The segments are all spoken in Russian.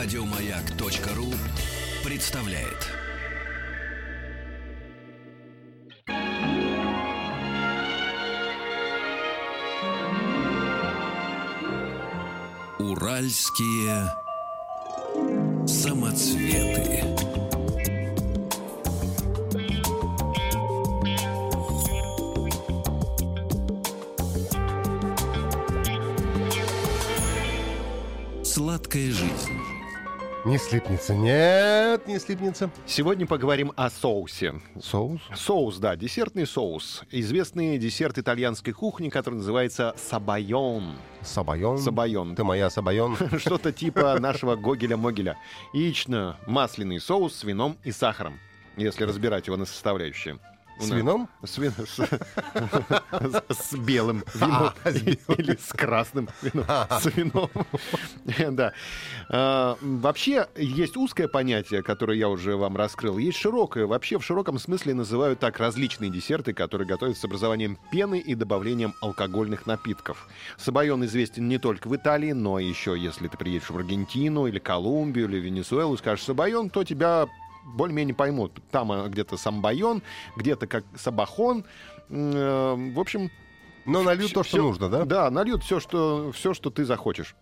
Радиомаяк.ру представляет. Уральские самоцветы. Сладкая жизнь. Не слипнется. Нет, не слипнется. Сегодня поговорим о соусе. Соус? Соус, да, десертный соус. Известный десерт итальянской кухни, который называется сабайон. Сабайон. Сабайон. Ты моя сабайон. Что-то типа нашего Гогеля-Могеля. Яично-масляный соус с вином и сахаром, если разбирать его на составляющие. С вином? С, вин- с- белым вином А, или с красным вином, с вином. Да. А, Вообще есть узкое понятие, которое я уже вам раскрыл. Есть широкое. Вообще в широком смысле называют так различные десерты, которые готовят с образованием пены и добавлением алкогольных напитков. Сабайон известен не только в Италии, но еще если ты приедешь в Аргентину или Колумбию или Венесуэлу и скажешь Сабайон, то тебя более-менее поймут. Там а, где-то самбайон, где-то как сабахон. Э, В общем, Но нальют то, что всё- нужно, да? Да, нальют все, что, все, что ты захочешь.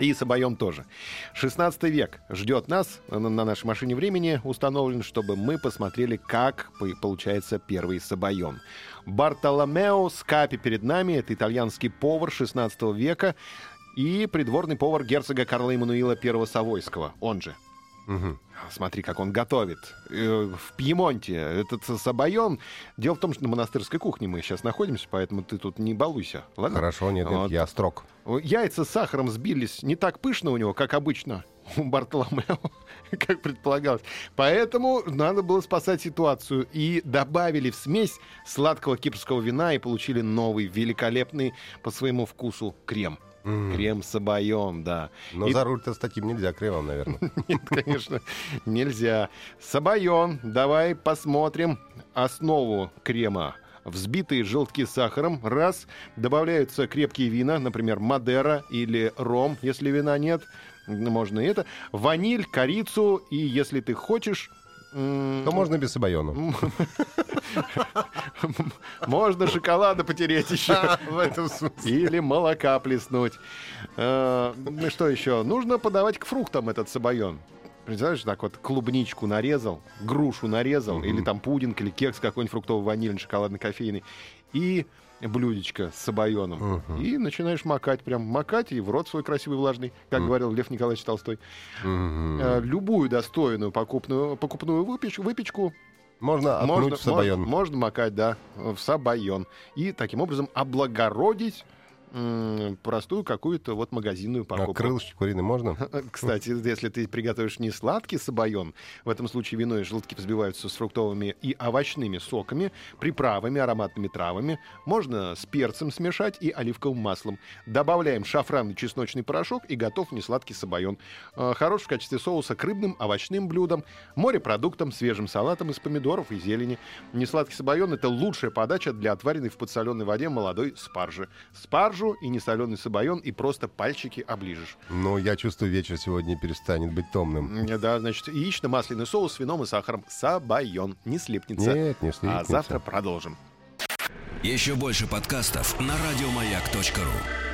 И сабайон тоже. 16 век ждет нас на, на нашей машине времени установлен, чтобы мы посмотрели, как по- получается первый сабайон. Бартоломео Скапи перед нами, это итальянский повар 16 века и придворный повар герцога Карла Эммануила I Савойского, он же. Мгм. Смотри, как он готовит. Э, В Пьемонте этот сабайон. Дело в том, что на монастырской кухне мы сейчас находимся, поэтому ты тут не балуйся. Ладно? Хорошо, нет, нет, Вот. я строг. Яйца с сахаром сбились не так пышно у него, как обычно у Бартоломео, как предполагалось. Поэтому надо было спасать ситуацию. И добавили в смесь сладкого кипрского вина и получили новый, великолепный по своему вкусу крем. М. Крем сабайон, да. Но И- за руль-то с таким нельзя кремом, наверное. Нет, конечно, нельзя. Сабайон, давай посмотрим основу крема. Взбитые желтки с сахаром. Раз. Добавляются крепкие вина, например, Мадера или ром, если вина нет. Можно и это. Ваниль, корицу. И если ты хочешь... То можно без сабайона. Можно шоколада потереть еще. В этом смысле. Или молока плеснуть. Э, Ну что еще? Нужно подавать к фруктам этот сабайон. Представляешь, так вот клубничку нарезал, грушу нарезал, Мгм. или там пудинг, или кекс какой-нибудь фруктовый, ванильный, шоколадный, кофейный. И блюдечко с сабайоном. Мгм. И начинаешь макать, прям макать и в рот свой красивый влажный, как Мгм. говорил Лев Николаевич Толстой. Э, Любую достойную покупную, покупную выпеч- выпечку Можно можно, отнуть в сабайон. мож- можно макать, да, в сабайон. И таким образом облагородить простую какую-то вот магазинную А покупку. крылышки куриные можно? Кстати, если ты приготовишь не сладкий сабайон, в этом случае вино и желтки взбиваются с фруктовыми и овощными соками, приправами, ароматными травами. Можно с перцем смешать и оливковым маслом. Добавляем шафранный чесночный порошок и готов несладкий сабайон. Э, Хорош в качестве соуса к рыбным, овощным блюдам, морепродуктам, свежим салатам из помидоров и зелени. Несладкий сабайон — это лучшая подача для отваренной в подсоленной воде молодой спаржи. Спаржу и несоленый сабайон и просто пальчики оближешь. Ну, я чувствую, вечер сегодня перестанет быть томным. Да, значит, яично-масляный соус с вином и сахаром. Сабайон. Не слипнется. Нет, не а слипнется. завтра продолжим. Еще больше подкастов на радиомаяк.ру.